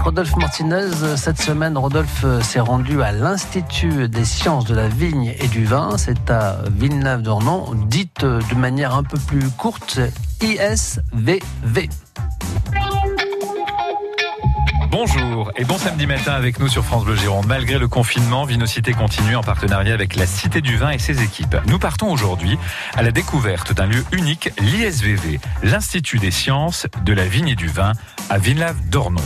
Rodolphe Martinez. Cette semaine, Rodolphe s'est rendu à l'Institut des sciences de la vigne et du vin. C'est à Villeneuve-d'Ornon, dite de manière un peu plus courte ISVV. Bonjour et bon samedi matin avec nous sur France Bleu Gironde. Malgré le confinement, Vinocité continue en partenariat avec la Cité du Vin et ses équipes. Nous partons aujourd'hui à la découverte d'un lieu unique, l'ISVV, l'Institut des sciences de la vigne et du vin à Villeneuve-d'Ornon.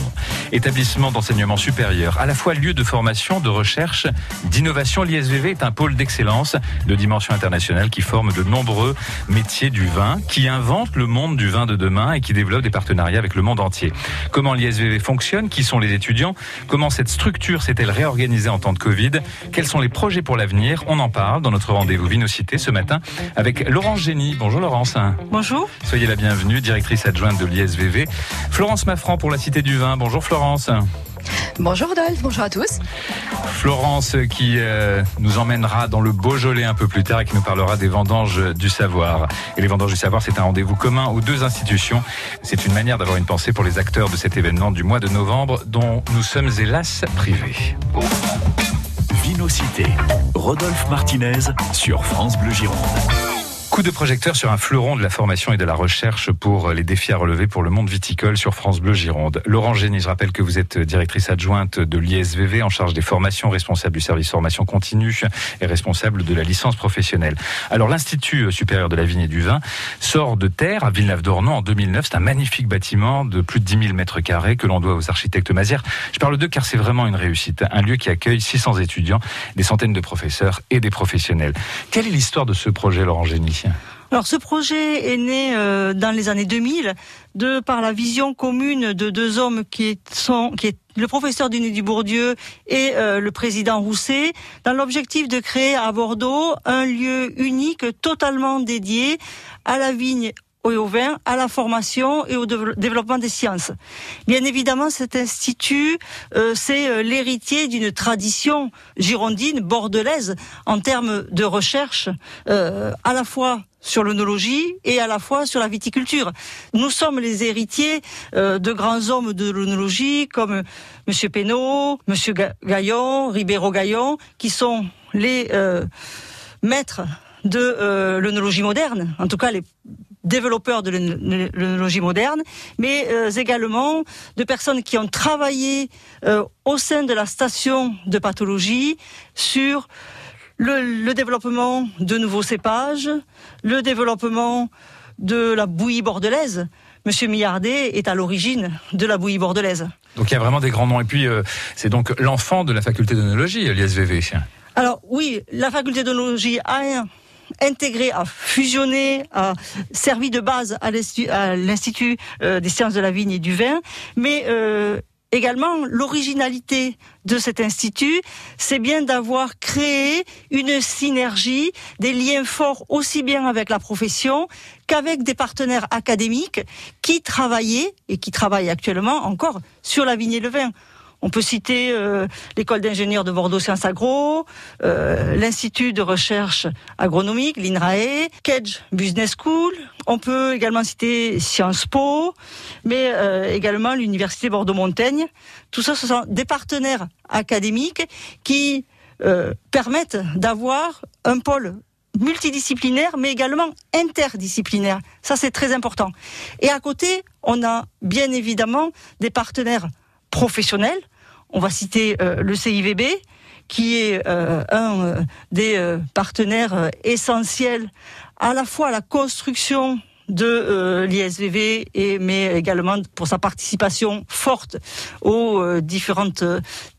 Établissement d'enseignement supérieur, à la fois lieu de formation, de recherche, d'innovation, l'ISVV est un pôle d'excellence de dimension internationale qui forme de nombreux métiers du vin, qui invente le monde du vin de demain et qui développe des partenariats avec le monde entier. Comment l'ISVV fonctionne? Sont les étudiants Comment cette structure s'est-elle réorganisée en temps de Covid Quels sont les projets pour l'avenir On en parle dans notre rendez-vous Vinocité ce matin avec Laurence Génie. Bonjour Laurence. Bonjour. Soyez la bienvenue, directrice adjointe de l'ISVV. Florence Maffran pour la Cité du Vin. Bonjour Florence. Bonjour Rodolphe, bonjour à tous. Florence qui euh, nous emmènera dans le Beaujolais un peu plus tard et qui nous parlera des vendanges du savoir. Et les vendanges du savoir, c'est un rendez-vous commun aux deux institutions. C'est une manière d'avoir une pensée pour les acteurs de cet événement du mois de novembre dont nous sommes hélas privés. Vinocité, Rodolphe Martinez sur France Bleu Gironde. Coup de projecteur sur un fleuron de la formation et de la recherche pour les défis à relever pour le monde viticole sur France Bleu Gironde. Laurent Génie, je rappelle que vous êtes directrice adjointe de l'ISVV en charge des formations, responsable du service formation continue et responsable de la licence professionnelle. Alors l'Institut supérieur de la vigne et du vin sort de terre à Villeneuve-d'Ornon en 2009. C'est un magnifique bâtiment de plus de 10 000 mètres carrés que l'on doit aux architectes Mazière. Je parle d'eux car c'est vraiment une réussite. Un lieu qui accueille 600 étudiants, des centaines de professeurs et des professionnels. Quelle est l'histoire de ce projet, Laurent Génie alors ce projet est né euh, dans les années 2000 de par la vision commune de deux hommes qui sont le professeur Denis Dubourdieu et euh, le président Rousset dans l'objectif de créer à Bordeaux un lieu unique totalement dédié à la vigne au vin, à la formation et au développement des sciences. Bien évidemment, cet institut, euh, c'est l'héritier d'une tradition girondine, bordelaise, en termes de recherche, à la fois sur l'onologie et à la fois sur la viticulture. Nous sommes les héritiers euh, de grands hommes de l'onologie comme Monsieur Pénaud, Monsieur Gaillon, Ribeiro Gaillon, qui sont les euh, maîtres de euh, l'onologie moderne, en tout cas les développeurs de l'onologie moderne, mais également de personnes qui ont travaillé au sein de la station de pathologie sur le, développement de nouveaux cépages, le développement de la bouillie bordelaise. Monsieur Millardet est à l'origine de la bouillie bordelaise. Donc il y a vraiment des grands noms. Et puis euh, c'est donc l'enfant de la faculté d'onologie, l'ISVV. Alors oui, la faculté d'onologie a intégré, a fusionné, a servi de base à l'Institut euh, des sciences de la vigne et du vin, mais euh, également l'originalité de cet institut, c'est bien d'avoir créé une synergie, des liens forts aussi bien avec la profession qu'avec des partenaires académiques qui travaillaient et qui travaillent actuellement encore sur la vigne et le vin. On peut citer euh, l'école d'ingénieurs de Bordeaux Sciences Agro, euh, l'Institut de recherche agronomique, l'INRAE, Kedge Business School. On peut également citer Sciences Po, mais euh, également l'Université Bordeaux-Montaigne. Tout ça, ce sont des partenaires académiques qui permettent d'avoir un pôle multidisciplinaire, mais également interdisciplinaire. Ça, c'est très important. Et à côté, on a bien évidemment des partenaires professionnels. On va citer euh, le CIVB, qui est euh, un euh, des partenaires essentiels à la fois à la construction de l'ISVV et mais également pour sa participation forte aux différentes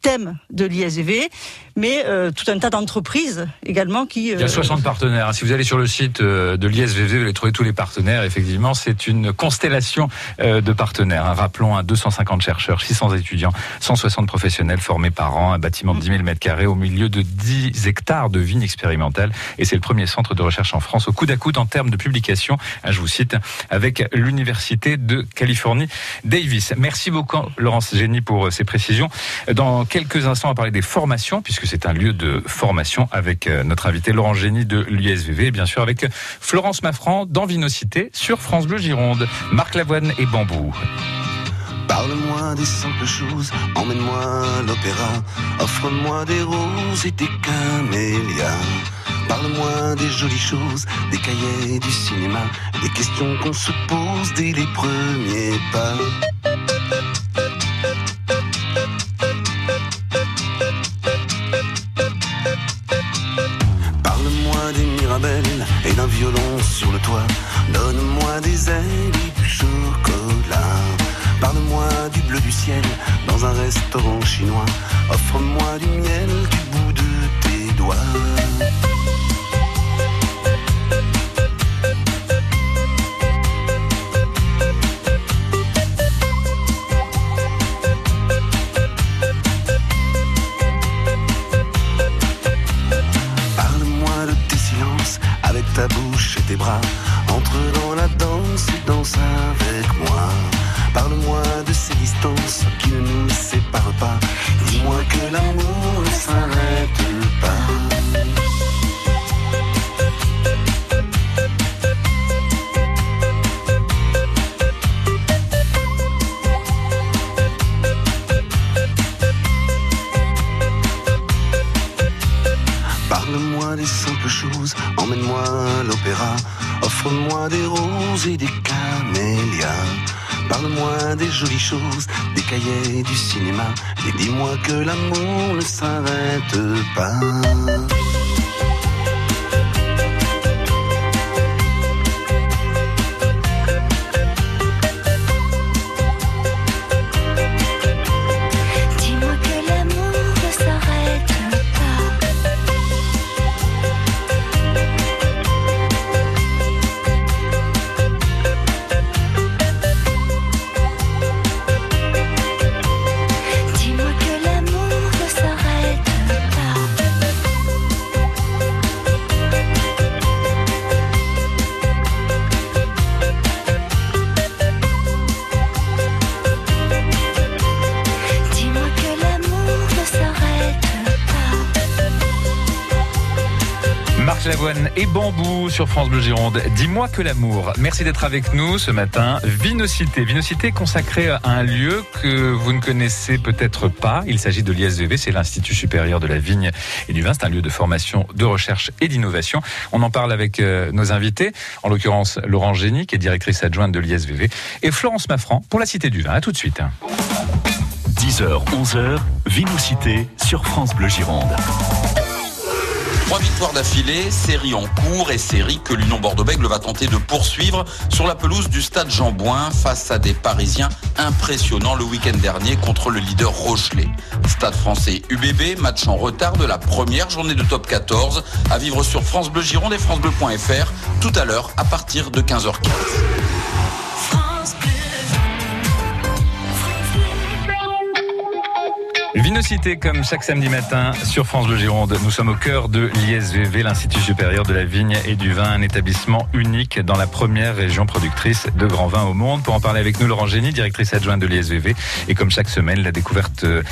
thèmes de l'ISV, mais euh, tout un tas d'entreprises également qui... Il y a 60 euh, partenaires. Si vous allez sur le site euh, de l'ISVV, vous allez trouver tous les partenaires. Effectivement, c'est une constellation de partenaires. Hein. Rappelons à 250 chercheurs, 600 étudiants, 160 professionnels formés par an, un bâtiment de 10 000 mètres carrés au milieu de 10 hectares de vignes expérimentales. Et c'est le premier centre de recherche en France au coude à coude en termes de publication, hein, je vous cite, avec l'Université de Californie Davis. Merci beaucoup, Laurence Génie, pour ces précisions. Dans quelques instants, on va parler des formations, puisque c'est un lieu de formation avec euh, notre invité Laurent Génie de l'USVV, et bien sûr avec Florence Maffran d'Envinocité sur France Bleu Gironde. Marc Lavoine et Bambou. Parle-moi des simples choses, emmène-moi à l'opéra, offre-moi des roses et des camélias. Parle-moi des jolies choses, des cahiers du cinéma, des questions qu'on se pose dès les premiers pas. Violon sur le toit. Donne-moi des ailes et du chocolat. Parle-moi du bleu du ciel dans un restaurant chinois. Offre-moi du miel du bout de tes doigts. Et des camélias. Parle-moi des jolies choses, des cahiers du cinéma, et dis-moi que l'amour ne s'arrête pas. Et Bambou sur France Bleu Gironde. Dis-moi que l'amour. Merci d'être avec nous ce matin. Vinocité. Vinocité consacrée à un lieu que vous ne connaissez peut-être pas. Il s'agit de l'ISVV, c'est l'Institut supérieur de la vigne et du vin. C'est un lieu de formation, de recherche et d'innovation. On en parle avec euh, nos invités, en l'occurrence Laurent Génie, qui est directrice adjointe de l'ISVV, et Florence Maffran pour la Cité du Vin. À tout de suite. 10h, 11h, Vinocité sur France Bleu Gironde. Trois victoires d'affilée, série en cours et série que l'Union Bordeaux-Bègles va tenter de poursuivre sur la pelouse du stade Jean face à des Parisiens impressionnants le week-end dernier contre le leader Rochelet. Stade français UBB, match en retard de la première journée de top 14 à vivre sur France Bleu Gironde et francebleu.fr tout à l'heure à partir de 15h15. Vinocité comme chaque samedi matin sur France Bleu Gironde. Nous sommes au cœur de l'ISVV, l'Institut supérieur de la vigne et du vin, un établissement unique dans la première région productrice de grands vins au monde. Pour en parler avec nous, Laurent Génie, directrice adjointe de l'ISVV. Et comme chaque semaine, la découverte euh,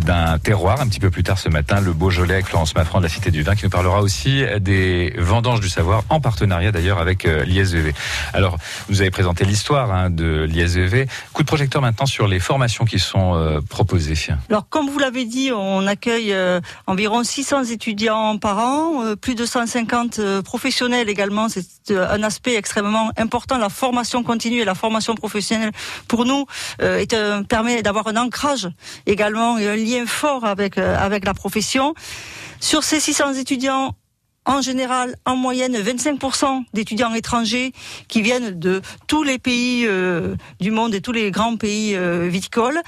d'un terroir. Un petit peu plus tard ce matin, le Beaujolais avec Florence Maffran de la Cité du Vin qui nous parlera aussi des vendanges du savoir en partenariat d'ailleurs avec euh, l'ISVV. Alors, vous avez présenté l'histoire hein, de l'ISVV. Coup de projecteur maintenant sur les formations qui sont euh, proposées. Alors, comme vous l'avez dit, on accueille euh, environ 600 étudiants par an, euh, plus de 150 euh, professionnels également. C'est un aspect extrêmement important. La formation continue et la formation professionnelle, pour nous, permet d'avoir un ancrage également et un lien fort avec, avec la profession. Sur ces 600 étudiants, en général, en moyenne, 25% d'étudiants étrangers qui viennent de tous les pays du monde et tous les grands pays viticoles.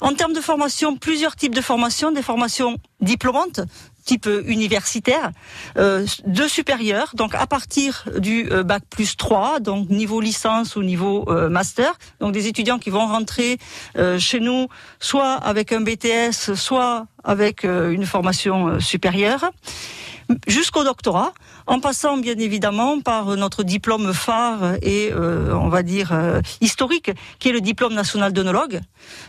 En termes de formation, plusieurs types de formations, des formations diplômantes, type euh, universitaire, euh, de supérieur, donc à partir du euh, bac plus 3, donc niveau licence ou niveau master, donc des étudiants qui vont rentrer chez nous soit avec un BTS, soit avec une formation supérieure. Jusqu'au doctorat, en passant bien évidemment par notre diplôme phare et euh, on va dire euh, historique, qui est le diplôme national d'œnologue.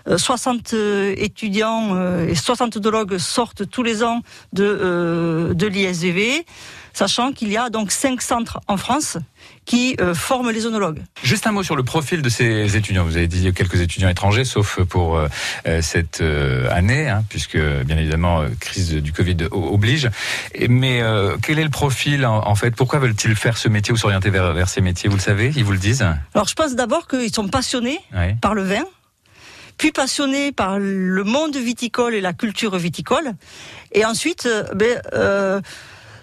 Euh, 60 euh, étudiants et 60 œnologues sortent tous les ans de, de l'ISVV. sachant qu'il y a donc cinq centres en France qui forment les onologues. Juste un mot sur le profil de ces étudiants. Vous avez dit quelques étudiants étrangers, sauf pour cette année, hein, puisque bien évidemment crise du Covid oblige. Mais quel est le profil en, fait Pourquoi veulent-ils faire ce métier ou s'orienter vers, vers ces métiers? Vous le savez? Ils vous le disent? Alors je pense d'abord qu'ils sont passionnés par le vin puis passionnés par le monde viticole et la culture viticole. Et ensuite, ben, euh,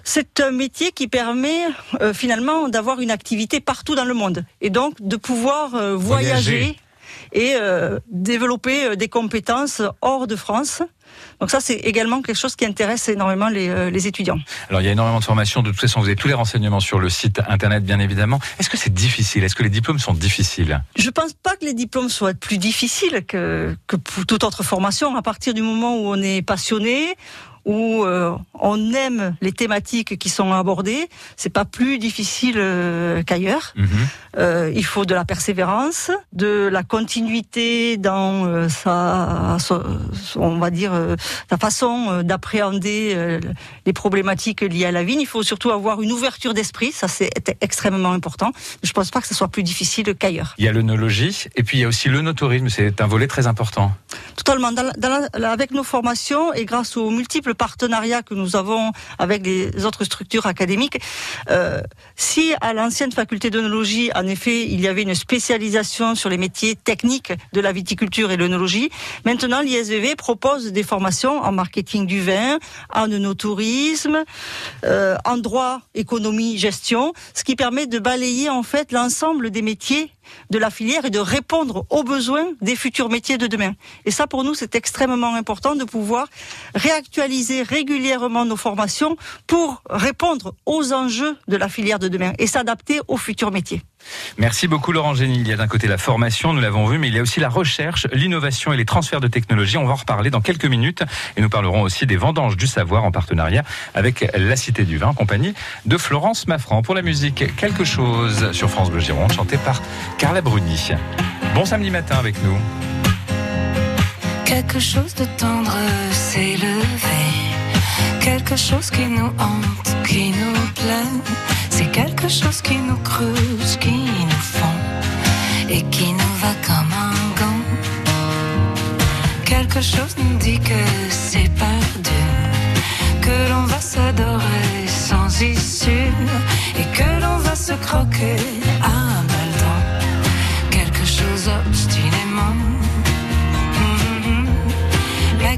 c'est un métier qui permet euh, finalement d'avoir une activité partout dans le monde et donc de pouvoir euh, voyager, et euh, développer des compétences hors de France. Donc ça, c'est également quelque chose qui intéresse énormément les, les, étudiants. Alors, il y a énormément de formations. De toute façon, vous avez tous les renseignements sur le site internet, bien évidemment. Est-ce que c'est difficile? Est-ce que les diplômes sont difficiles? Je pense pas que les diplômes soient plus difficiles que, que pour toute autre formation. À partir du moment où on est passionné, où euh, on aime les thématiques qui sont abordées, c'est pas plus difficile euh, qu'ailleurs. Mhm. Euh, il faut de la persévérance, de la continuité dans sa, on va dire, la façon d'appréhender les problématiques liées à la vigne. Il faut surtout avoir une ouverture d'esprit, ça c'est extrêmement important. Je pense pas que ce soit plus difficile qu'ailleurs. Il y a l'œnologie et puis il y a aussi le notourisme, c'est un volet très important. Totalement. Dans avec nos formations et grâce aux multiples partenariats que nous avons avec les autres structures académiques, euh, si à l'ancienne faculté d'œnologie, en effet, il y avait une spécialisation sur les métiers techniques de la viticulture et l'œnologie, maintenant l'ISVV propose des formations en marketing du vin, en œnotourisme, euh, en droit, économie, gestion, ce qui permet de balayer en fait l'ensemble des métiers de la filière et de répondre aux besoins des futurs métiers de demain. Et ça, pour nous, c'est extrêmement important de pouvoir réactualiser régulièrement nos formations pour répondre aux enjeux de la filière de demain et s'adapter aux futurs métiers. Merci beaucoup Laurent Génie. Il y a d'un côté la formation, nous l'avons vu, mais il y a aussi la recherche, l'innovation et les transferts de technologies. On va en reparler dans quelques minutes et nous parlerons aussi des vendanges du savoir en partenariat avec la Cité du Vin compagnie de Florence Maffran. Pour la musique, quelque chose sur France Bleu Gironde, chanté par Carla Bruni. Bon samedi matin avec nous. Quelque chose de tendre s'est levé, quelque chose qui nous hante, qui nous plaît c'est quelque chose qui nous creuse, qui nous fond et qui nous va comme un gant. Quelque chose nous dit que c'est perdu, que l'on va s'adorer sans issue et que l'on va se croquer à baldan. Quelque chose obstinément. Mm-hmm. Mais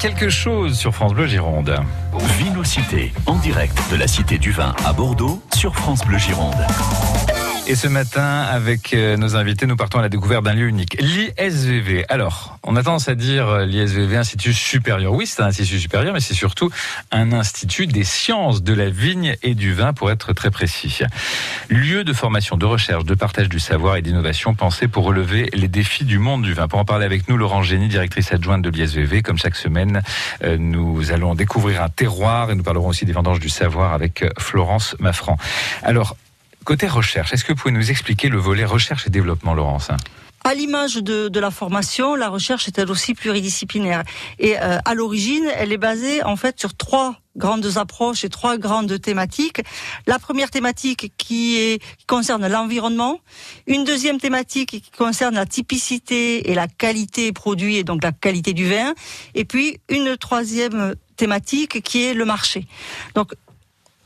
quelque chose sur France Bleu Gironde. Vinocité, en direct de la Cité du Vin à Bordeaux sur France Bleu Gironde. Et ce matin, avec euh, nos invités, nous partons à la découverte d'un lieu unique, l'ISVV. Alors, on a tendance à dire euh, l'ISVV, Institut supérieur. Oui, c'est un institut supérieur, mais c'est surtout un institut des sciences de la vigne et du vin, pour être très précis. Lieu de formation, de recherche, de partage du savoir et d'innovation pensé pour relever les défis du monde du vin. Pour en parler avec nous, Laurent Génie, directrice adjointe de l'ISVV. Comme chaque semaine, euh, nous allons découvrir un terroir et nous parlerons aussi des vendanges du savoir avec Florence Maffran. Alors, Côté recherche, est-ce que vous pouvez nous expliquer le volet recherche et développement, Laurence? À l'image de, la formation, la recherche est elle aussi pluridisciplinaire. Et euh, à l'origine, elle est basée en fait sur trois grandes approches et trois grandes thématiques. La première thématique qui, est, qui concerne l'environnement, une deuxième thématique qui concerne la typicité et la qualité produit et donc la qualité du vin, et puis une troisième thématique qui est le marché. Donc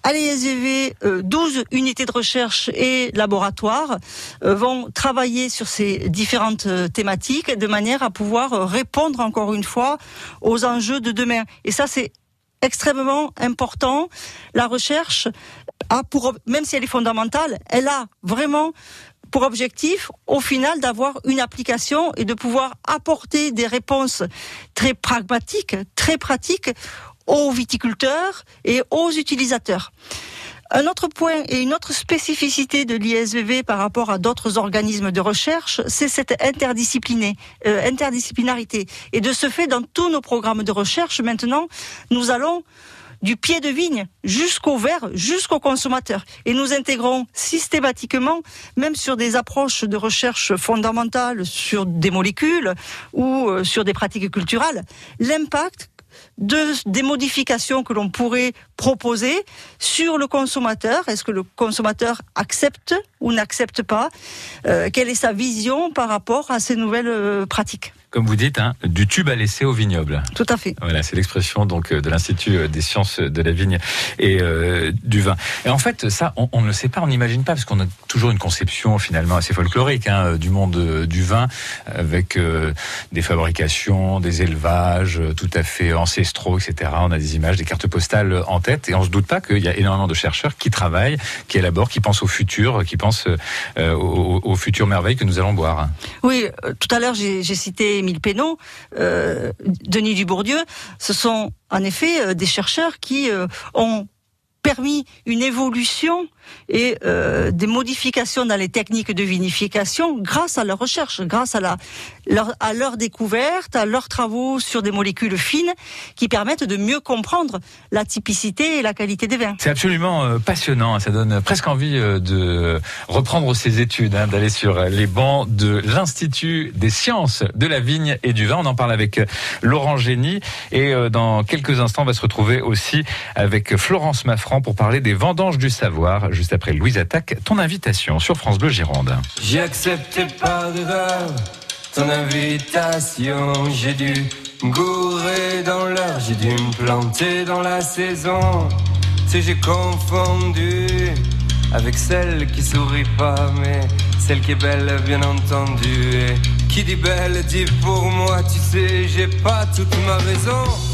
à l'ESV, 12 unités de recherche et laboratoires euh, vont travailler sur ces différentes euh, thématiques de manière à pouvoir euh, répondre encore une fois aux enjeux de demain. Et ça, c'est extrêmement important. La recherche même si elle est fondamentale, elle a vraiment pour objectif, au final, d'avoir une application et de pouvoir apporter des réponses très pragmatiques, très pratiques aux viticulteurs et aux utilisateurs. Un autre point et une autre spécificité de l'ISVV par rapport à d'autres organismes de recherche, c'est cette euh, interdisciplinarité. Et de ce fait, dans tous nos programmes de recherche, maintenant, nous allons du pied de vigne jusqu'au verre, jusqu'au consommateur. Et nous intégrons systématiquement, même sur des approches de recherche fondamentales sur des molécules ou euh, sur des pratiques culturelles, l'impact de, des modifications que l'on pourrait proposer sur le consommateur. Est-ce que le consommateur accepte ou n'accepte pas? Euh, Quelle est sa vision par rapport à ces nouvelles euh, pratiques? Comme vous dites, hein, du tube à laisser au vignoble. Tout à fait. Voilà, c'est l'expression donc euh, de l'Institut euh, des sciences de la vigne et euh, du vin. Et en fait, ça, on, ne le sait pas, on n'imagine pas, parce qu'on a toujours une conception finalement assez folklorique hein, du monde du vin, avec des fabrications, des élevages tout à fait ancestraux, etc. On a des images, des cartes postales en tête, et on se doute pas qu'il y a énormément de chercheurs qui travaillent, qui élaborent, qui pensent au futur, qui pensent aux, aux futures merveilles que nous allons boire. Oui, tout à l'heure j'ai cité Émile Pénaud, euh, Denis Dubourdieu, ce sont en effet euh, des chercheurs qui euh, ont permis une évolution et euh, des modifications dans les techniques de vinification grâce à leur recherche, grâce à, la, leur, à découverte, à leurs travaux sur des molécules fines qui permettent de mieux comprendre la typicité et la qualité des vins. C'est absolument euh, passionnant, ça donne presque envie euh, de reprendre ses études, hein, d'aller sur les bancs de l'Institut des sciences de la vigne et du vin. On en parle avec Laurent Génie et dans quelques instants on va se retrouver aussi avec Florence Maffran pour parler des vendanges du savoir juste après Louise Attaque, ton invitation sur France Bleu Gironde. J'ai accepté par erreur ton invitation, j'ai dû gourer dans l'heure, j'ai dû me planter dans la saison. Si j'ai confondu avec celle qui sourit pas, mais celle qui est belle, bien entendu. Et qui dit belle dit pour moi, tu sais, j'ai pas toute ma raison.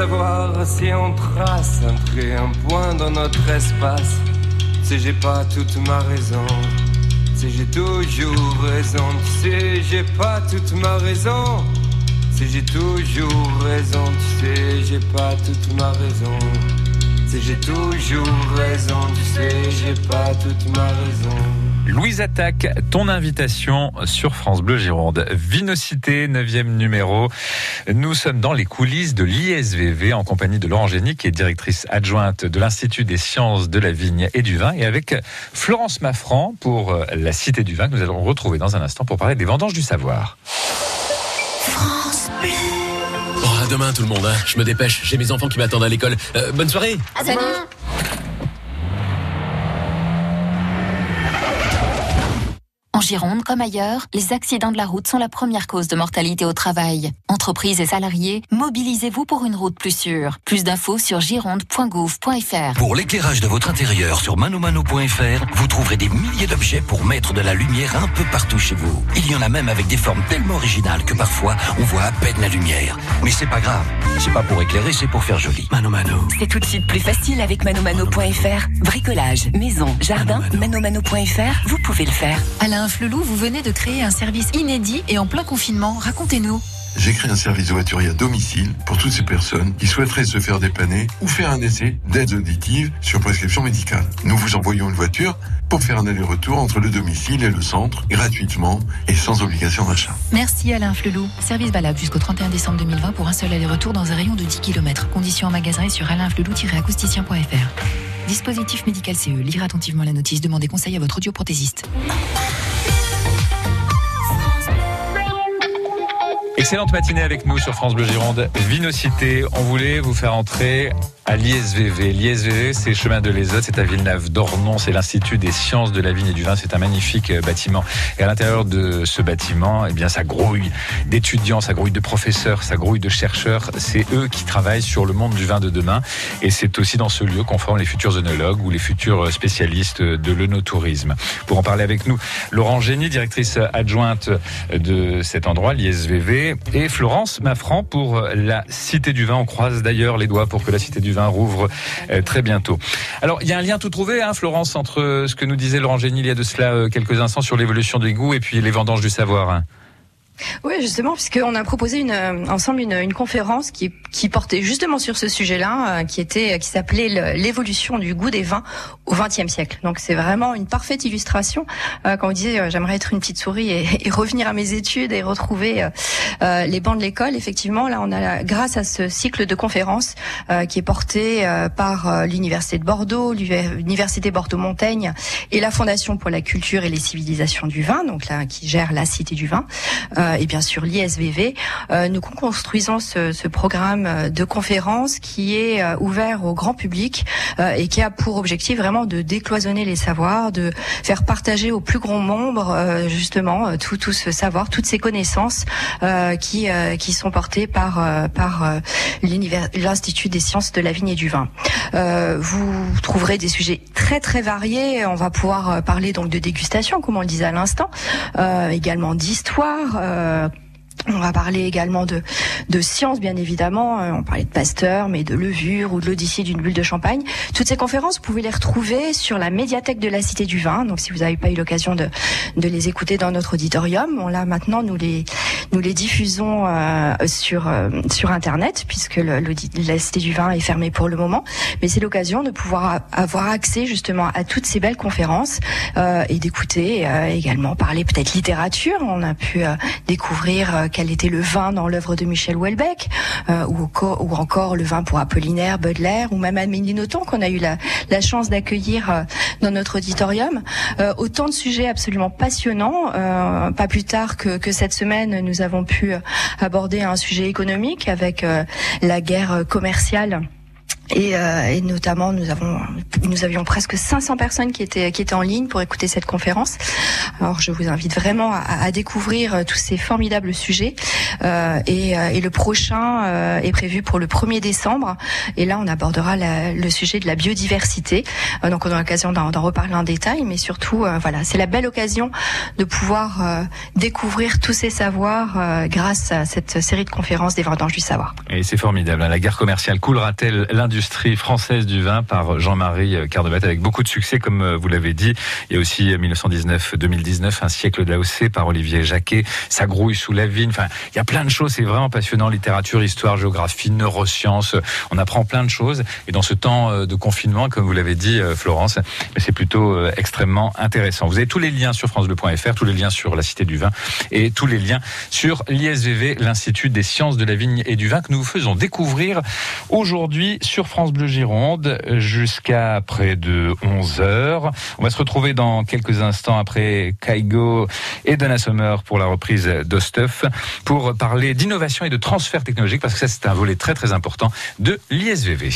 Savoir si on trace un trait, un point dans notre espace. Si j'ai pas toute ma raison, si j'ai toujours raison, tu sais, j'ai pas toute ma raison. Si j'ai toujours raison, tu sais, j'ai pas toute ma raison. Si j'ai toujours raison, tu sais, j'ai pas toute ma raison. Louise Attaque, ton invitation sur France Bleu Gironde. Vinocité, 9e numéro. Nous sommes dans les coulisses de l'ISVV en compagnie de Laurent Génie, qui est directrice adjointe de l'Institut des sciences de la vigne et du vin, et avec Florence Maffran pour la Cité du vin, que nous allons retrouver dans un instant pour parler des vendanges du savoir. France Bleu. Oh, à demain tout le monde, hein. je me dépêche, j'ai mes enfants qui m'attendent à l'école. Euh, bonne soirée À Salut Gironde, comme ailleurs, les accidents de la route sont la première cause de mortalité au travail. Entreprises et salariés, mobilisez-vous pour une route plus sûre. Plus d'infos sur gironde.gouv.fr. Pour l'éclairage de votre intérieur sur manomano.fr, vous trouverez des milliers d'objets pour mettre de la lumière un peu partout chez vous. Il y en a même avec des formes tellement originales que parfois on voit à peine la lumière. Mais c'est pas grave, c'est pas pour éclairer, c'est pour faire joli. Mano Mano. C'est tout de suite plus facile avec manomano.fr. Bricolage, maison, jardin, manomano.fr, vous pouvez le faire. Alain Flelou, vous venez de créer un service inédit et en plein confinement. Racontez-nous. J'ai créé un service de voiture à domicile pour toutes ces personnes qui souhaiteraient se faire dépanner ou faire un essai d'aide auditive sur prescription médicale. Nous vous envoyons une voiture pour faire un aller-retour entre le domicile et le centre gratuitement et sans obligation d'achat. Merci Alain Flelou. Service valable jusqu'au 31 décembre 2020 pour un seul aller-retour dans un rayon de 10 km. Conditions en magasin et sur alainflelou-acousticien.fr. Dispositif médical CE. Lire attentivement la notice. Demandez conseil à votre audioprothésiste. Excellente matinée avec nous sur France Bleu Gironde. Vinocité, on voulait vous faire entrer à l'ISVV. L'ISVV, c'est Chemin de l'Ezote, c'est à Villeneuve-d'Ornon, c'est l'Institut des sciences de la vigne et du vin. C'est un magnifique bâtiment. Et à l'intérieur de ce bâtiment, eh bien, ça grouille d'étudiants, ça grouille de professeurs, ça grouille de chercheurs. C'est eux qui travaillent sur le monde du vin de demain. Et c'est aussi dans ce lieu qu'on forme les futurs œnologues ou les futurs spécialistes de l'œnotourisme. Pour en parler avec nous, Laurent Génie, directrice adjointe de cet endroit, l'ISVV, et Florence Maffran pour la Cité du Vin. On croise d'ailleurs les doigts pour que la Cité du Vin rouvre très bientôt. Alors, il y a un lien tout trouvé, hein, Florence, entre ce que nous disait Laurent Génie il y a de cela quelques instants sur l'évolution des goûts et puis les vendanges du savoir. Oui, justement, puisqu'on a proposé une, ensemble une, une conférence qui, qui, portait justement sur ce sujet-là, qui était, qui s'appelait l'évolution du goût des vins au XXe siècle. Donc c'est vraiment une parfaite illustration. Euh, quand disait euh, j'aimerais être une petite souris et, et, revenir à mes études et retrouver euh, les bancs de l'école, effectivement, là on a, grâce à ce cycle de conférences qui est porté par l'université de Bordeaux, l'université Bordeaux-Montaigne et la Fondation pour la culture et les civilisations du vin, donc là qui gère la Cité du vin et bien sûr l'ISVV, euh, nous construisons ce, ce, programme de conférences qui est euh, ouvert au grand public euh, et qui a pour objectif vraiment de décloisonner les savoirs, de faire partager au plus grand nombre justement tout, tout ce savoir, toutes ces connaissances qui, qui sont portées par, par l'Institut des sciences de la vigne et du vin. vous trouverez des sujets très très variés. On va pouvoir parler donc de dégustation, comme on le disait à l'instant, également d'histoire. Euh, on va parler également de, de science, bien évidemment. Euh, on parlait de Pasteur, mais de levure ou de l'Odyssée d'une bulle de champagne. Toutes ces conférences, vous pouvez les retrouver sur la médiathèque de la Cité du Vin. Donc, si vous n'avez pas eu l'occasion de, de les écouter dans notre auditorium, on là maintenant nous les nous les diffusons euh, sur euh, sur Internet, puisque le, la Cité du Vin est fermée pour le moment. Mais c'est l'occasion de pouvoir avoir accès justement à toutes ces belles conférences euh, et d'écouter également parler peut-être littérature. On a pu découvrir quel était le vin dans l'œuvre de Michel Houellebecq, euh, ou, encore le vin pour Apollinaire, Baudelaire, ou même Amélie Nothomb qu'on a eu la, la chance d'accueillir euh, dans notre auditorium. Euh, autant de sujets absolument passionnants. Pas plus tard que, cette semaine, nous avons pu aborder un sujet économique avec la guerre commerciale Et, euh, et, notamment, nous avons, nous avions presque 500 personnes qui étaient qui étaient en ligne pour écouter cette conférence. Alors, je vous invite vraiment à, à découvrir euh, tous ces formidables sujets. Euh, et, euh, et, le prochain euh, est prévu pour le 1er décembre. Et là, on abordera la, le sujet de la biodiversité. Euh, donc, on aura l'occasion d'en reparler en détail, mais surtout, voilà, c'est la belle occasion de pouvoir découvrir tous ces savoirs grâce à cette série de conférences des Vendanges du savoir. Et c'est formidable. Hein. La guerre commerciale coulera-t-elle l'industrie l'industrie française du vin par Jean-Marie Cardebette avec beaucoup de succès, comme vous l'avez dit. Il y a aussi 1919-2019, un siècle d'AOC par Olivier Jacquet. Ça grouille sous la vigne. Enfin, il y a plein de choses. C'est vraiment passionnant. Littérature, histoire, géographie, neurosciences. On apprend plein de choses. Et dans ce temps de confinement, comme vous l'avez dit, Florence, c'est plutôt extrêmement intéressant. Vous avez tous les liens sur francebleu.fr, tous les liens sur la Cité du Vin et tous les liens sur l'ISVV, l'Institut des sciences de la vigne et du vin que nous vous faisons découvrir aujourd'hui sur France Bleu Gironde jusqu'à près de 11 heures. On va se retrouver dans quelques instants après Kaigo et Donna Sommer pour la reprise d'Ostuff pour parler d'innovation et de transfert technologique parce que ça c'est un volet très très important de l'ISVV.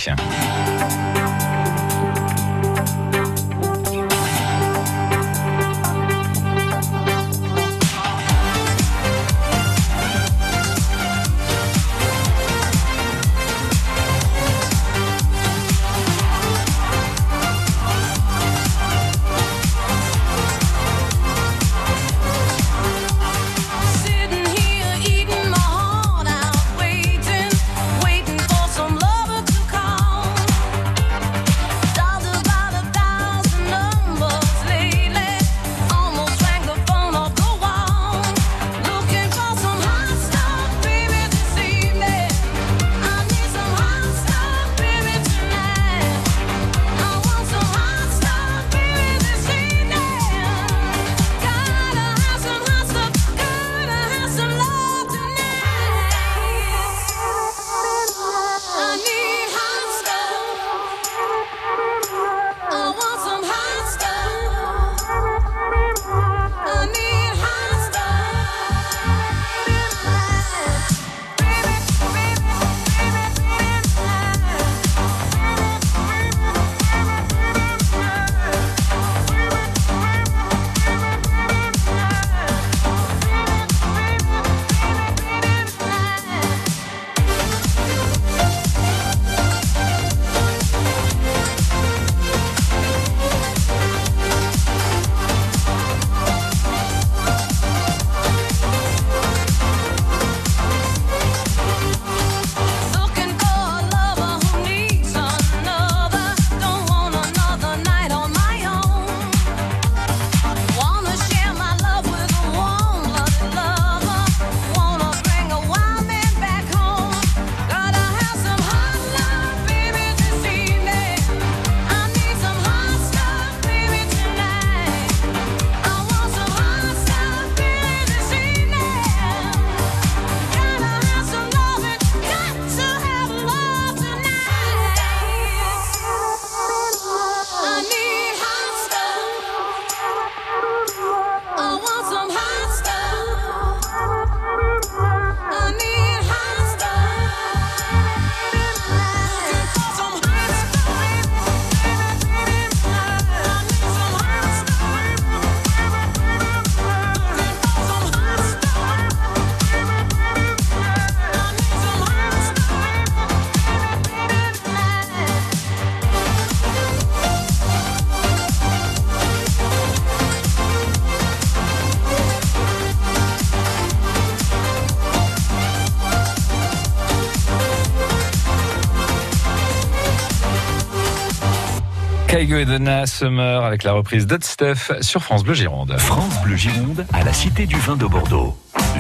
Kaigo et Donna Summer avec la reprise d'Hot Stuff sur France Bleu Gironde. France Bleu Gironde à la Cité du Vin de Bordeaux.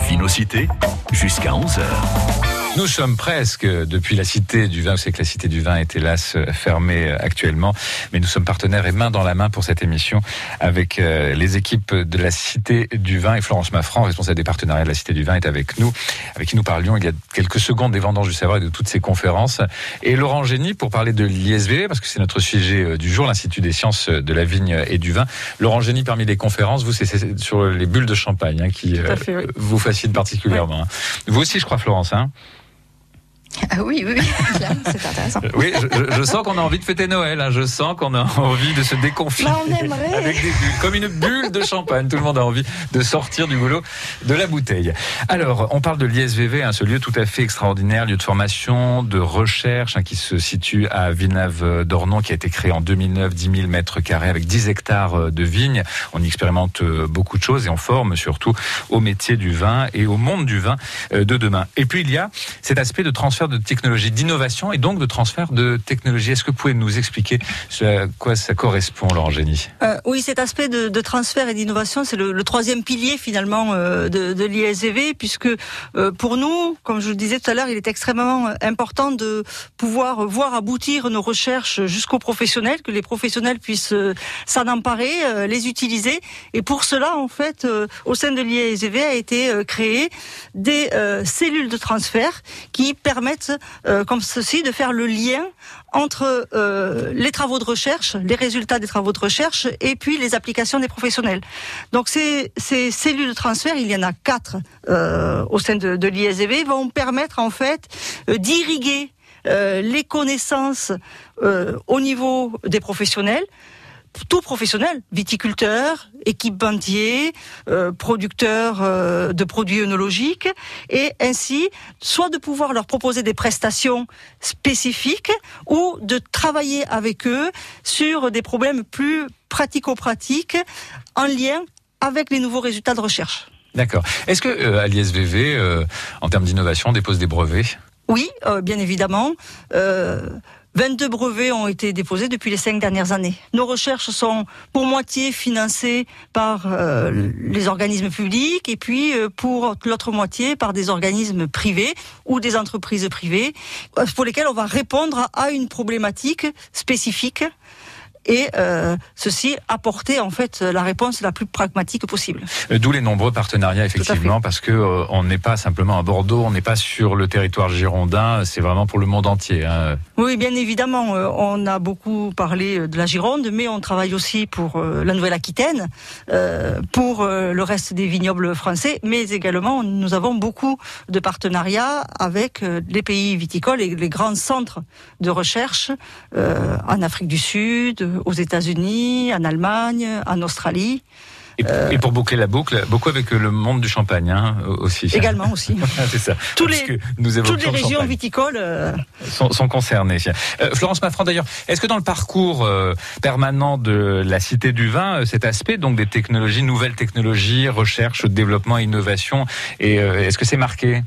Vinocité jusqu'à 11h. Nous sommes presque depuis la Cité du Vin. Vous savez que la Cité du Vin est hélas fermée actuellement, mais nous sommes partenaires et main dans la main pour cette émission avec les équipes de la Cité du Vin et Florence Maffran, responsable des partenariats de la Cité du Vin, est avec nous, avec qui nous parlions il y a quelques secondes des vendanges du savoir et de toutes ces conférences. Et Laurent Génie pour parler de l'ISV, parce que c'est notre sujet du jour, l'Institut des sciences de la vigne et du vin. Laurent Génie, parmi les conférences, vous, c'est sur les bulles de champagne hein, qui fait, oui. vous fascine particulièrement. Oui. Vous aussi, je crois, Florence. Hein Ah oui, oui, c'est intéressant. Euh, Oui, je, sens qu'on a envie de fêter Noël. hein. Je sens qu'on a envie de se déconfiner. Bah, on aimerait. Avec des bulles, comme une bulle de champagne. Tout le monde a envie de sortir du boulot de la bouteille. Alors, on parle de l'ISVV, hein, ce lieu tout à fait extraordinaire, lieu de formation, de recherche, hein, qui se situe à Villeneuve-d'Ornon, qui a été créé en 2009, 10 000 mètres carrés avec 10 hectares euh, de vignes. On y expérimente euh, beaucoup de choses et on forme surtout au métier du vin et au monde du vin de demain. Et puis, il y a cet aspect de transfert de technologie, d'innovation et donc de transfert de technologie. Est-ce que vous pouvez nous expliquer à quoi ça correspond, Laurent Génie? Euh, oui, cet aspect de, transfert et d'innovation, c'est le, troisième pilier finalement euh, de, l'ISV, puisque euh, pour nous, comme je le disais tout à l'heure, il est extrêmement important de pouvoir voir aboutir nos recherches jusqu'aux professionnels, que les professionnels puissent s'en emparer, les utiliser. Et pour cela, en fait, au sein de l'ISV a été créé des cellules de transfert qui permettent, euh, comme ceci, de faire le lien entre euh, les travaux de recherche, les résultats des travaux de recherche, et puis les applications des professionnels. Donc ces, cellules de transfert, il y en a quatre euh, au sein de, de vont permettre en fait d'irriguer les connaissances au niveau des professionnels tout professionnel, viticulteur, équipementier, euh, producteur euh, de produits œnologiques, et ainsi, soit de pouvoir leur proposer des prestations spécifiques ou de travailler avec eux sur des problèmes plus pratico-pratiques en lien avec les nouveaux résultats de recherche. D'accord. Est-ce que euh, à l'ISVV, euh, en termes d'innovation, on dépose des brevets? Oui, euh, bien évidemment. Euh, 22 brevets ont été déposés depuis les cinq dernières années. Nos recherches sont pour moitié financées par euh, les organismes publics et puis euh, pour l'autre moitié par des organismes privés ou des entreprises privées euh, pour lesquelles on va répondre à une problématique spécifique et euh, ceci apporter en fait la réponse la plus pragmatique possible. Euh, D'où les nombreux partenariats, effectivement, parce que euh, on n'est pas simplement à Bordeaux, on n'est pas sur le territoire girondin, c'est vraiment pour le monde entier. hein. Oui, bien évidemment, euh, on a beaucoup parlé euh, de la Gironde, mais on travaille aussi pour euh, la Nouvelle-Aquitaine, euh, pour euh, le reste des vignobles français, mais également nous avons beaucoup de partenariats avec euh, les pays viticoles et les grands centres de recherche euh, en Afrique du Sud, aux États-Unis, en Allemagne, en Australie. Et, et pour boucler la boucle, beaucoup avec euh, le monde du champagne hein, aussi. Également aussi. c'est ça. Tous Parce les- que nous Toutes les le régions champagne. viticoles. euh, sont, sont concernés. Euh, Florence Maffran, d'ailleurs, est-ce que dans le parcours euh, permanent de la Cité du Vin, euh, cet aspect donc des technologies, nouvelles technologies, recherche, développement, innovation, et euh, est-ce que c'est marqué?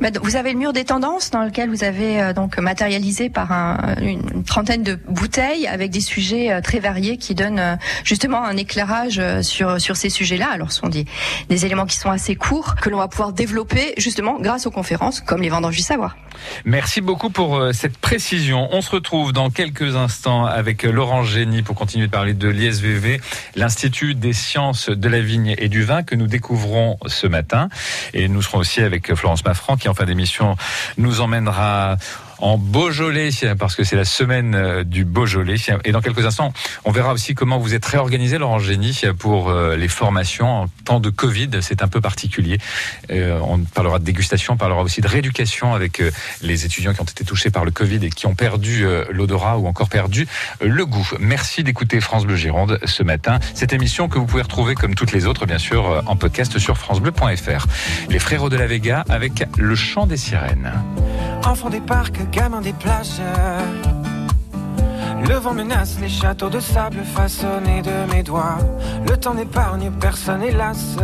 Bah, Vous avez le mur des tendances dans lequel vous avez euh, donc matérialisé par un- une trentaine de bouteilles avec des sujets euh, très variés qui donnent euh, justement un éclairage euh, sur sur ces sujets-là. Alors ce sont des des éléments qui sont assez courts que l'on va pouvoir développer justement grâce aux conférences comme les vendanges du savoir. Merci beaucoup pour euh, cette précision. On se retrouve dans quelques instants avec euh, Laurent Génie pour continuer de parler de l'ISVV, l'Institut des sciences de la vigne et du vin que nous découvrons ce matin. Et nous serons aussi avec Florence Maffran qui en fin d'émission nous emmènera en Beaujolais, parce que c'est la semaine euh, du Beaujolais. Et dans quelques instants, on verra aussi comment vous êtes réorganisé, Laurent Génie, pour euh, les formations en temps de Covid. C'est un peu particulier. Euh, on parlera de dégustation, on parlera aussi de rééducation avec les étudiants qui ont été touchés par le Covid et qui ont perdu l'odorat ou encore perdu le goût. Merci d'écouter France Bleu Gironde ce matin. Cette émission que vous pouvez retrouver comme toutes les autres, bien sûr, en podcast sur francebleu.fr. Les Frérots de la Vega avec le chant des sirènes. Enfants des parcs, gamins des plages. Le vent menace les châteaux de sable façonnés de mes doigts. Le temps n'épargne personne, hélas.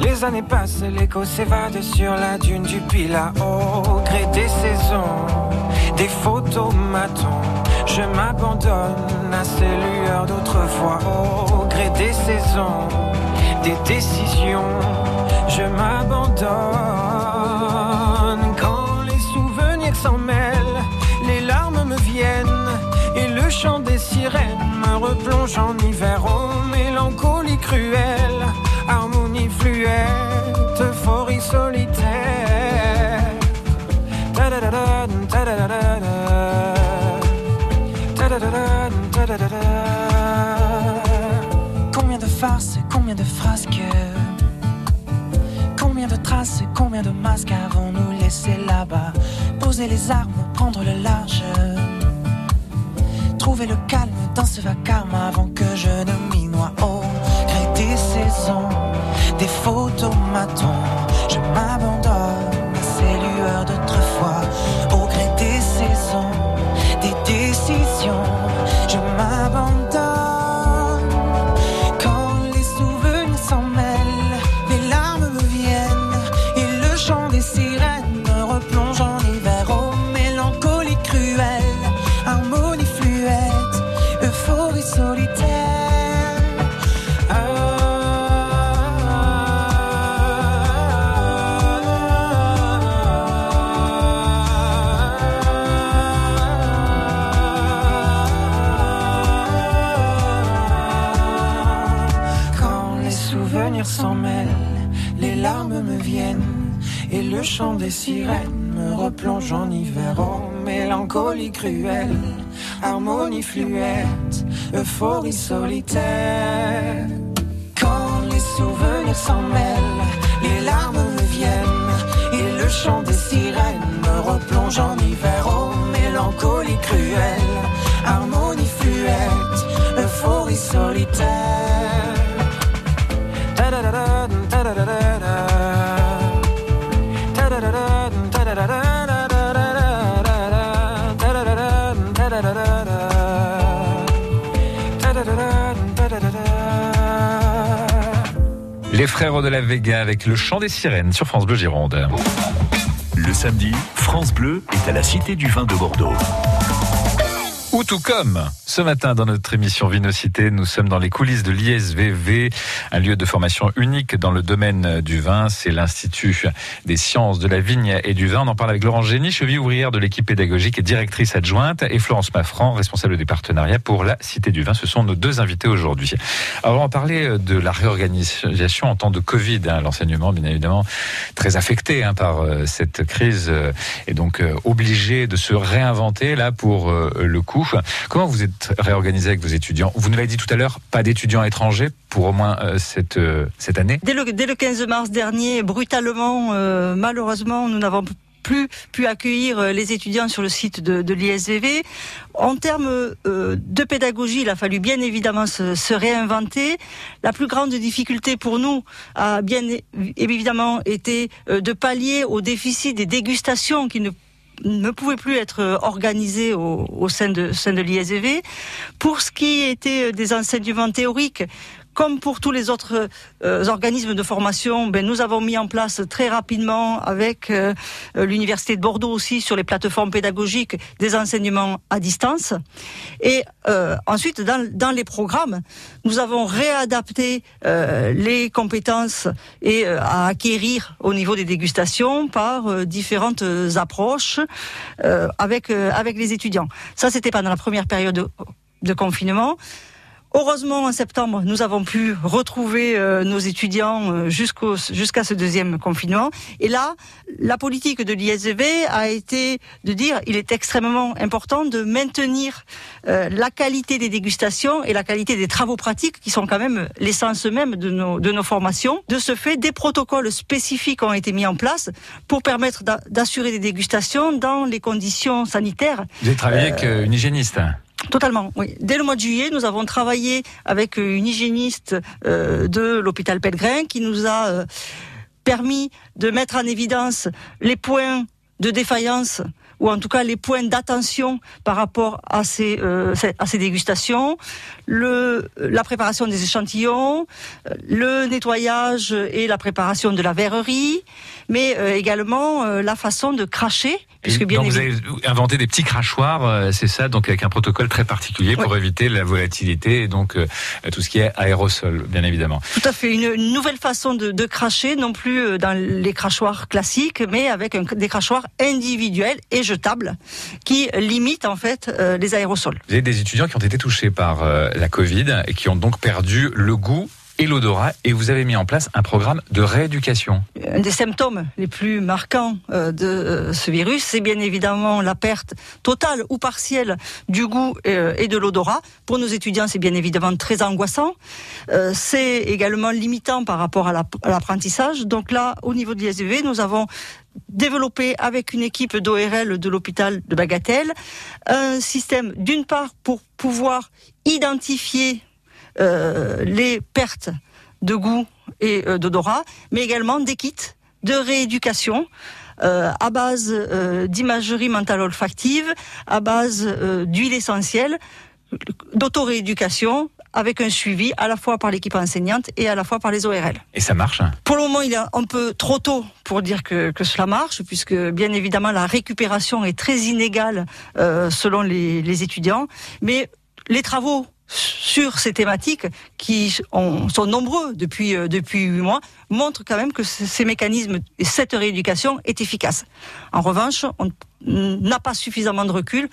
Les années passent, l'écho s'évade sur la dune du Pila. Au gré des saisons, des photomatons, je m'abandonne à ces lueurs d'autrefois. Au gré des saisons, des décisions, je m'abandonne. Les larmes me viennent et le chant des sirènes me replonge en hiver. Oh, mélancolie cruelle, harmonie fluette, euphorie solitaire. Ta-da-da-da, ta-da-da-da-da. Ta-da-da-da, ta-da-da-da. Combien de farces, laisse laisser là-bas? Les armes, prendre le large. Trouver le calme dans ce vacarme avant que je ne m'y noie. Au gré des saisons, des photomatons, je m'abandonne à ces lueurs d'autrefois. Au gré des saisons, des décisions, je m'abandonne. Des sirènes me replonge en hiver. Oh, mélancolie cruelle, harmonie fluette, euphorie solitaire. Quand les souvenirs s'en mêlent, les larmes me viennent et le chant des sirènes me replonge en hiver. Les frères de la Vega avec le chant des sirènes sur France Bleu Gironde. Le samedi, France Bleu est à la Cité du Vin de Bordeaux. Ou tout comme ce matin dans notre émission Vinocité, nous sommes dans les coulisses de l'ISVV, un lieu de formation unique dans le domaine du vin. C'est l'Institut des sciences de la vigne et du vin. On en parle avec Laurent Génie, cheville ouvrière de l'équipe pédagogique et directrice adjointe, et Florence Maffran, responsable des partenariats pour la Cité du Vin. Ce sont nos deux invités aujourd'hui. Alors, on va parler de la réorganisation en temps de Covid. hein. L'enseignement, bien évidemment, très affecté hein, par euh, cette crise euh, et donc euh, obligé de se réinventer là pour euh, le coup. Comment vous êtes réorganisé avec vos étudiants? Vous nous l'avez dit tout à l'heure, pas d'étudiants étrangers pour au moins euh, cette, euh, cette année? Dès le, dès le 15 mars dernier, brutalement, euh, malheureusement, nous n'avons plus pu accueillir les étudiants sur le site de, l'ISVV. En termes de pédagogie, il a fallu bien évidemment se, se réinventer. La plus grande difficulté pour nous a bien évidemment été de pallier au déficit des dégustations qui ne ne pouvaient plus être euh, organisées au, sein de, sein de l'ISVV. Pour ce qui était euh, des enseignements théoriques, comme pour tous les autres euh, organismes de formation, ben, nous avons mis en place très rapidement avec euh, l'Université de Bordeaux aussi sur les plateformes pédagogiques des enseignements à distance. Et euh, ensuite, dans, les programmes, nous avons réadapté les compétences et à acquérir au niveau des dégustations par différentes approches avec avec les étudiants. Ça, c'était pendant la première période de, de confinement. Heureusement, en septembre, nous avons pu retrouver euh, nos étudiants euh, jusqu'au jusqu'à ce deuxième confinement. Et là, la politique de l'ISV a été de dire il est extrêmement important de maintenir euh, la qualité des dégustations et la qualité des travaux pratiques qui sont quand même l'essence même de nos de nos formations. De ce fait, des protocoles spécifiques ont été mis en place pour permettre d'a- d'assurer des dégustations dans les conditions sanitaires Vous avez travaillé avec euh, une hygiéniste Totalement, oui. Dès le mois de juillet, nous avons travaillé avec une hygiéniste euh, de l'hôpital Pellegrin qui nous a euh, permis de mettre en évidence les points de défaillance ou en tout cas les points d'attention par rapport à ces, euh, à ces dégustations, le, la préparation des échantillons, euh, le nettoyage et la préparation de la verrerie, mais euh, également euh, la façon de cracher, puisque bien donc vous avez inventé des petits crachoirs, c'est ça, donc avec un protocole très particulier pour Oui. éviter la volatilité et donc tout ce qui est aérosol, bien évidemment. Tout à fait, une, une nouvelle façon de, de cracher, non plus dans les crachoirs classiques, mais avec un- des crachoirs individuels et jetables qui limitent en fait euh, les aérosols. Vous avez des étudiants qui ont été touchés par euh, la Covid et qui ont donc perdu le goût et l'odorat et vous avez mis en place un programme de rééducation. Un des symptômes les plus marquants euh, de euh, ce virus, c'est bien évidemment la perte totale ou partielle du goût euh, et de l'odorat. Pour nos étudiants, c'est bien évidemment très angoissant. C'est également limitant par rapport à l'apprentissage. Donc là, au niveau de l'ISV, nous avons développé avec une équipe d'ORL de l'hôpital de Bagatelle un système d'une part pour pouvoir identifier les pertes de goût et euh, d'odorat, mais également des kits de rééducation euh, à base d'imagerie mentale olfactive, à base d'huile essentielle, d'autorééducation avec un suivi à la fois par l'équipe enseignante et à la fois par les ORL. Et ça marche Pour le moment, il est un peu trop tôt pour dire que, que cela marche, puisque bien évidemment la récupération est très inégale selon les, les étudiants. Mais les travaux sur ces thématiques qui sont nombreux depuis euh, depuis huit mois montrent quand même que ces mécanismes et cette rééducation est efficace. En revanche, on n'a pas suffisamment de recul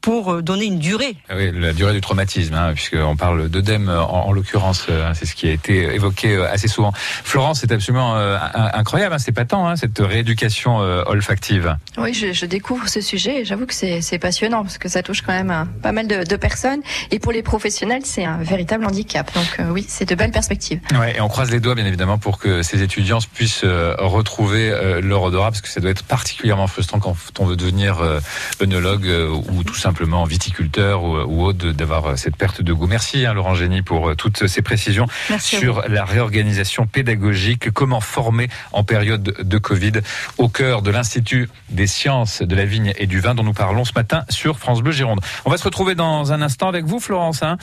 pour euh, donner une durée. Ah oui, la durée du traumatisme, hein, puisqu'on parle d'œdème en, en l'occurrence, euh, c'est ce qui a été évoqué euh, assez souvent. Florence, c'est absolument incroyable, hein, c'est pas tant, hein, cette rééducation olfactive. Oui, je, je, découvre ce sujet et j'avoue que c'est passionnant parce que ça touche quand même pas mal de, de, personnes et pour les professionnels, c'est un véritable handicap. Donc oui, c'est de belles perspectives. Ouais, et on croise les doigts bien évidemment pour que ces étudiants puissent retrouver leur odorat parce que ça doit être particulièrement frustrant quand on veut devenir œnologue ou tout simplement simplement viticulteur ou, autre d'avoir euh, cette perte de goût. Merci hein, Laurent Génie pour euh, toutes ces précisions sur la réorganisation pédagogique, comment former en période de Covid au cœur de l'Institut des sciences de la vigne et du vin dont nous parlons ce matin sur France Bleu Gironde. On va se retrouver dans un instant avec vous Florence. Hein.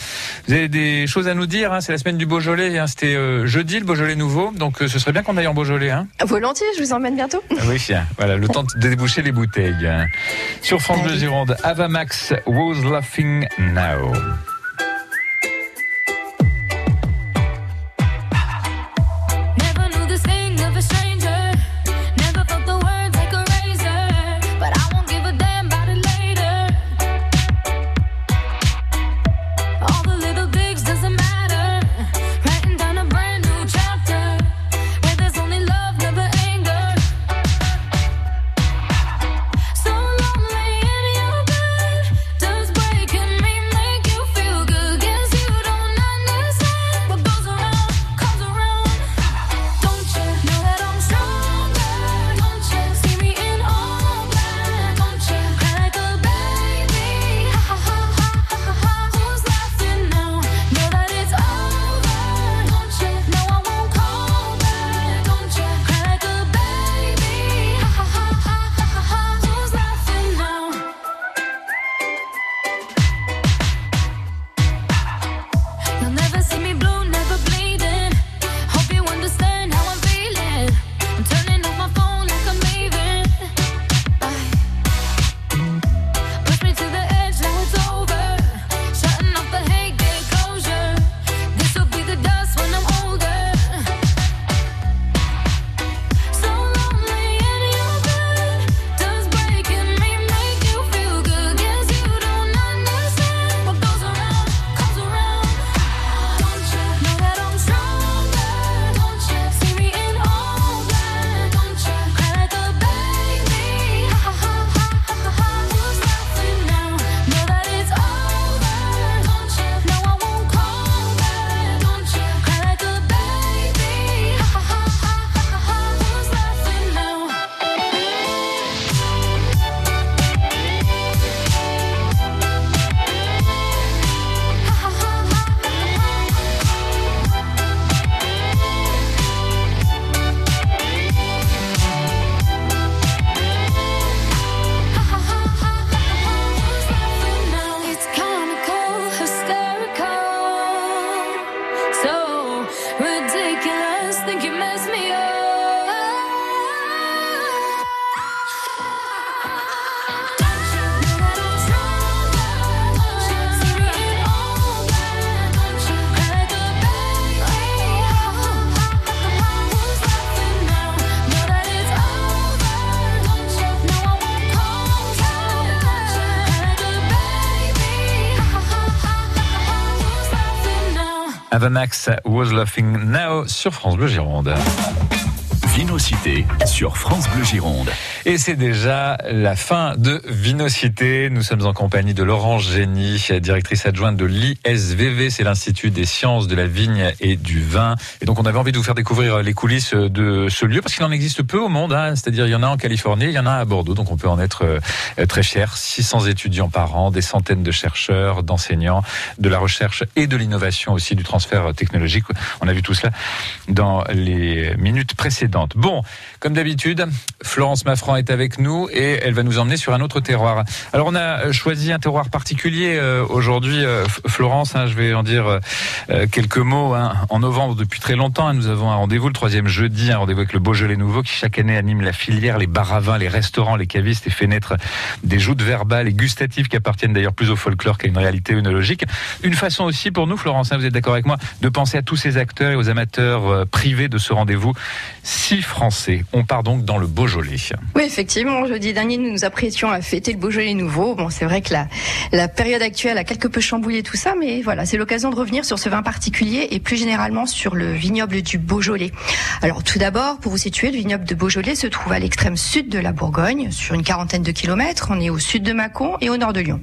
Vous avez des choses à nous dire, hein. c'est la semaine du Beaujolais, c'était euh, jeudi le Beaujolais nouveau, donc ce serait bien qu'on aille en Beaujolais. Volontiers, je vous emmène bientôt. Ah oui, voilà, le temps de déboucher les bouteilles. Sur France Bleu Gironde, Avamax was laughing now. Avamax was laughing now sur France Bleu Gironde. Vinocité sur France Bleu Gironde. Et c'est déjà la fin de Vinocité. Nous sommes en compagnie de Laurence Génie, directrice adjointe de l'ISVV, c'est l'Institut des sciences de la vigne et du vin. Et donc on avait envie de vous faire découvrir les coulisses de ce lieu parce qu'il en existe peu au monde. Hein. C'est-à-dire il y en a en Californie, il y en a à Bordeaux, donc on peut en être euh, très cher. 600 étudiants par an, des centaines de chercheurs, d'enseignants, de la recherche et de l'innovation aussi, du transfert technologique. On a vu tout cela dans les minutes précédentes. Bon, comme d'habitude, Florence Maffran est avec nous et elle va nous emmener sur un autre terroir. Alors on a choisi un terroir particulier euh, aujourd'hui, euh, Florence, hein, je vais en dire euh, quelques mots. Hein. En novembre, depuis très longtemps, hein, nous avons un rendez-vous le troisième jeudi, un rendez-vous avec le Beaujolais Nouveau qui chaque année anime la filière, les bars à vin, les restaurants, les cavistes et fait naître des joutes verbales et gustatives qui appartiennent d'ailleurs plus au folklore qu'à une réalité œnologique. Une façon aussi pour nous, Florence, vous êtes d'accord avec moi, de penser à tous ces acteurs et aux amateurs privés de ce rendez-vous si français. On part donc dans le Beaujolais. Oui, effectivement, jeudi dernier, nous nous apprêtions à fêter le Beaujolais nouveau. Bon, c'est vrai que la, la période actuelle a quelque peu chamboulé tout ça, mais voilà, c'est l'occasion de revenir sur ce vin particulier et plus généralement sur le vignoble du Beaujolais. Alors, tout d'abord, pour vous situer, le vignoble de Beaujolais se trouve à l'extrême sud de la Bourgogne, sur une quarantaine de kilomètres. On est au sud de Mâcon et au nord de Lyon.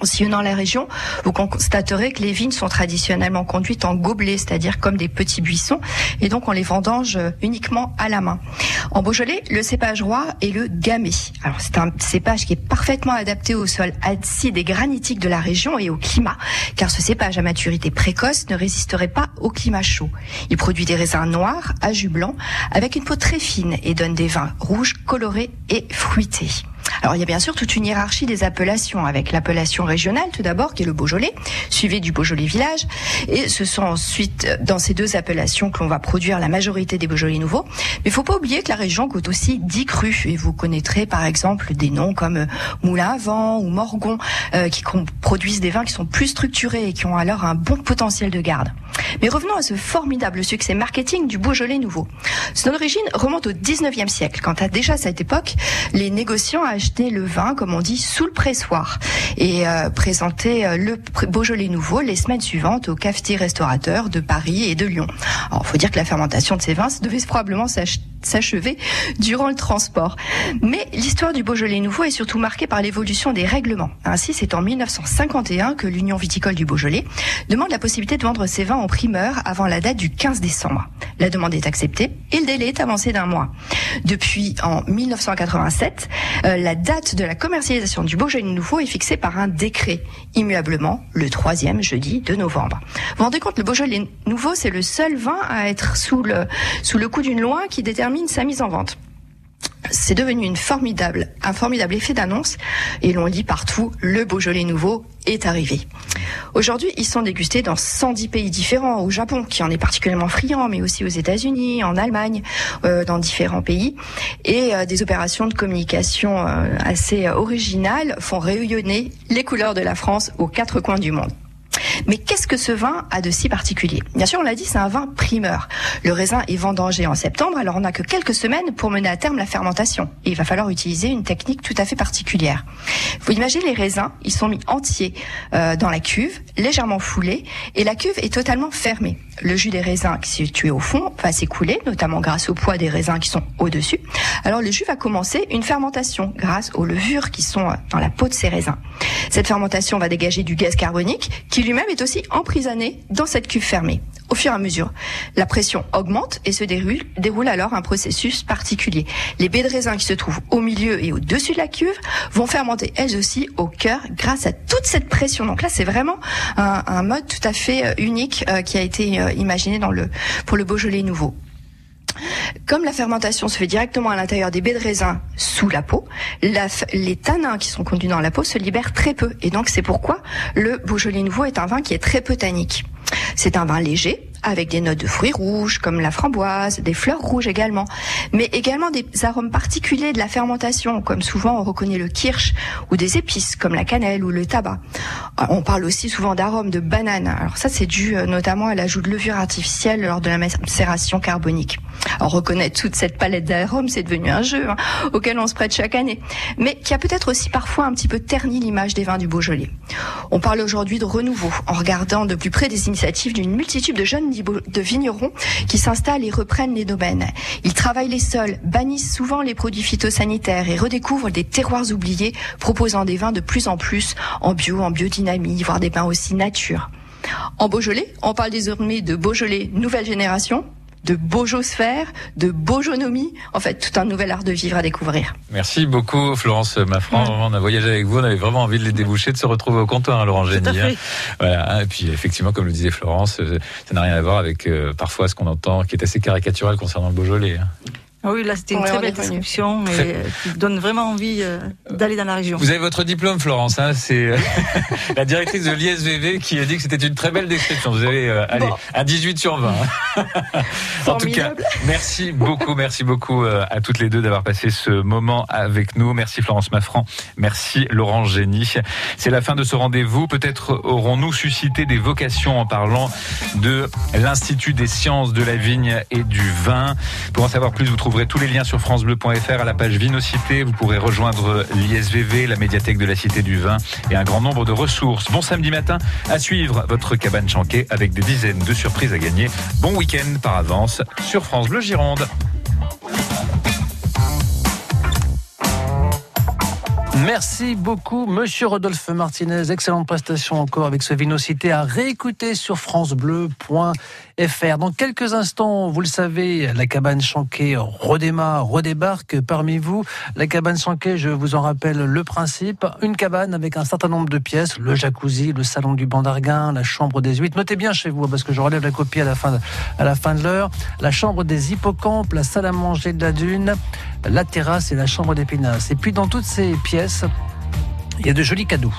En sillonnant la région, vous constaterez que les vignes sont traditionnellement conduites en gobelets, c'est-à-dire comme des petits buissons, et donc on les vendange uniquement à la main. En Beaujolais, le cépage roi est le gamay. C'est un cépage qui est parfaitement adapté au sol acide et granitique de la région et au climat, car ce cépage à maturité précoce ne résisterait pas au climat chaud. Il produit des raisins noirs à jus blanc avec une peau très fine et donne des vins rouges colorés et fruités. Alors il y a bien sûr toute une hiérarchie des appellations, avec l'appellation régionale tout d'abord, qui est le Beaujolais, suivi du Beaujolais village, et ce sont ensuite dans ces deux appellations que l'on va produire la majorité des Beaujolais nouveaux. Mais il faut pas oublier que la région compte aussi 10 crus, et vous connaîtrez par exemple des noms comme euh, Moulin à Vent ou Morgon, euh, qui produisent des vins qui sont plus structurés et qui ont alors un bon potentiel de garde. Mais revenons à ce formidable succès marketing du Beaujolais nouveau. Son origine remonte au 19e siècle, quand à déjà cette époque, les négociants achetaient le vin, comme on dit, sous le pressoir et euh, présentaient euh, le Beaujolais nouveau les semaines suivantes aux cafetiers restaurateurs de Paris et de Lyon. Alors, faut dire que la fermentation de ces vins devait probablement s'achever durant le transport. Mais l'histoire du Beaujolais nouveau est surtout marquée par l'évolution des règlements. Ainsi, c'est en 1951 que l'Union viticole du Beaujolais demande la possibilité de vendre ses vins en primeur avant la date du 15 décembre. La demande est acceptée et le délai est avancé d'un mois. Depuis en 1987, euh, la date de la commercialisation du Beaujolais nouveau est fixée par un décret, immuablement le troisième jeudi de novembre. Vous vous rendez compte, le Beaujolais nouveau, c'est le seul vin à être sous le, sous le coup d'une loi qui détermine sa mise en vente c'est devenu une formidable, un formidable effet d'annonce et l'on lit partout le Beaujolais nouveau est arrivé. Aujourd'hui, ils sont dégustés dans 110 pays différents, au Japon qui en est particulièrement friand, mais aussi aux États-Unis, en Allemagne, euh, dans différents pays. Et euh, des opérations de communication euh, assez originales font rayonner les couleurs de la France aux quatre coins du monde. Mais qu'est-ce que ce vin a de si particulier? Bien sûr, on l'a dit, c'est un vin primeur. Le raisin est vendangé en septembre, alors on n'a que quelques semaines pour mener à terme la fermentation. Il va falloir utiliser une technique tout à fait particulière. Vous imaginez les raisins, ils sont mis entiers euh, dans la cuve, légèrement foulés, et la cuve est totalement fermée. Le jus des raisins qui est situé au fond va s'écouler, notamment grâce au poids des raisins qui sont au-dessus. Alors le jus va commencer une fermentation grâce aux levures qui sont euh, dans la peau de ces raisins. Cette fermentation va dégager du gaz carbonique qui lui-même est aussi emprisonné dans cette cuve fermée. Au fur et à mesure, la pression augmente et se déroule, alors un processus particulier. Les baies de raisin qui se trouvent au milieu et au-dessus de la cuve vont fermenter elles aussi au cœur grâce à toute cette pression. Donc là, c'est vraiment un, mode tout à fait euh, unique euh, qui a été euh, imaginé pour le Beaujolais nouveau. Comme la fermentation se fait directement à l'intérieur des baies de raisin sous la peau, les tanins qui sont conduits dans la peau se libèrent très peu. Et donc c'est pourquoi le Beaujolais nouveau est un vin qui est très peu tannique. C'est un vin léger, avec des notes de fruits rouges comme la framboise, des fleurs rouges également, mais également des arômes particuliers de la fermentation, comme souvent on reconnaît le kirsch, ou des épices comme la cannelle ou le tabac. Euh, On parle aussi souvent d'arômes de banane. Alors ça, c'est dû euh, notamment à l'ajout de levure artificielle lors de la macération carbonique. Alors reconnaître toute cette palette d'arômes, c'est devenu un jeu hein, auquel on se prête chaque année, mais qui a peut-être aussi parfois un petit peu terni l'image des vins du Beaujolais. On parle aujourd'hui de renouveau en regardant de plus près des initiatives d'une multitude de jeunes de vignerons qui s'installent et reprennent les domaines. Ils travaillent les sols, bannissent souvent les produits phytosanitaires et redécouvrent des terroirs oubliés, proposant des vins de plus en plus en bio, en biodynamie, voire des vins aussi nature. En Beaujolais, on parle désormais de Beaujolais nouvelle génération, de Beaujosphère, de Beaujonomie, en fait tout un nouvel art de vivre à découvrir. Merci beaucoup Florence Maffran. On a voyagé avec vous, on avait vraiment envie de les déboucher, de se retrouver au comptoir, hein, Laurent Génie. Hein. Voilà. Et puis effectivement, comme le disait Florence, euh, ça n'a rien à voir avec euh, parfois ce qu'on entend, qui est assez caricatural concernant le Beaujolais. Hein. Ah oui, là c'était une Ouais, très belle description et euh, qui donne vraiment envie euh, d'aller dans la région. Vous avez votre diplôme, Florence. Hein, c'est euh, la directrice de l'ISVV qui a dit que c'était une très belle description. Vous avez euh, allez, un 18 sur 20. hein. en tout cas, merci beaucoup, merci beaucoup à toutes les deux d'avoir passé ce moment avec nous. Merci Florence Maffran, merci Laurent Génie. C'est la fin de ce rendez-vous. Peut-être aurons-nous suscité des vocations en parlant de l'Institut des sciences de la vigne et du vin. Pour en savoir plus, vous trouverez tous les liens sur francebleu.fr à la page Vinocité. Vous pourrez rejoindre l'ISVV, la médiathèque de la Cité du Vin et un grand nombre de ressources. Bon samedi matin à suivre votre cabane chanquée avec des dizaines de surprises à gagner. Bon week-end par avance sur France Bleu Gironde. Merci beaucoup, Monsieur Rodolphe Martinez. Excellente prestation encore avec ce Vinocité à réécouter sur FranceBleu.fr. Dans quelques instants, vous le savez, la cabane Chanquet redémarre, redébarque parmi vous. La cabane Chanquet, je vous en rappelle le principe. Une cabane avec un certain nombre de pièces. Le jacuzzi, le salon du bandarguin, la chambre des huîtres. Notez bien chez vous, parce que je relève la copie à la fin à la fin de l'heure. La chambre des hippocampes, la salle à manger de la dune, la terrasse et la chambre des pinasses. Et puis dans toutes ces pièces, il y a de jolis cadeaux.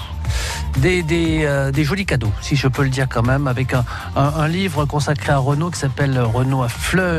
Euh, des jolis cadeaux, si je peux le dire quand même, avec un livre consacré à Renault qui s'appelle Renault à fleurs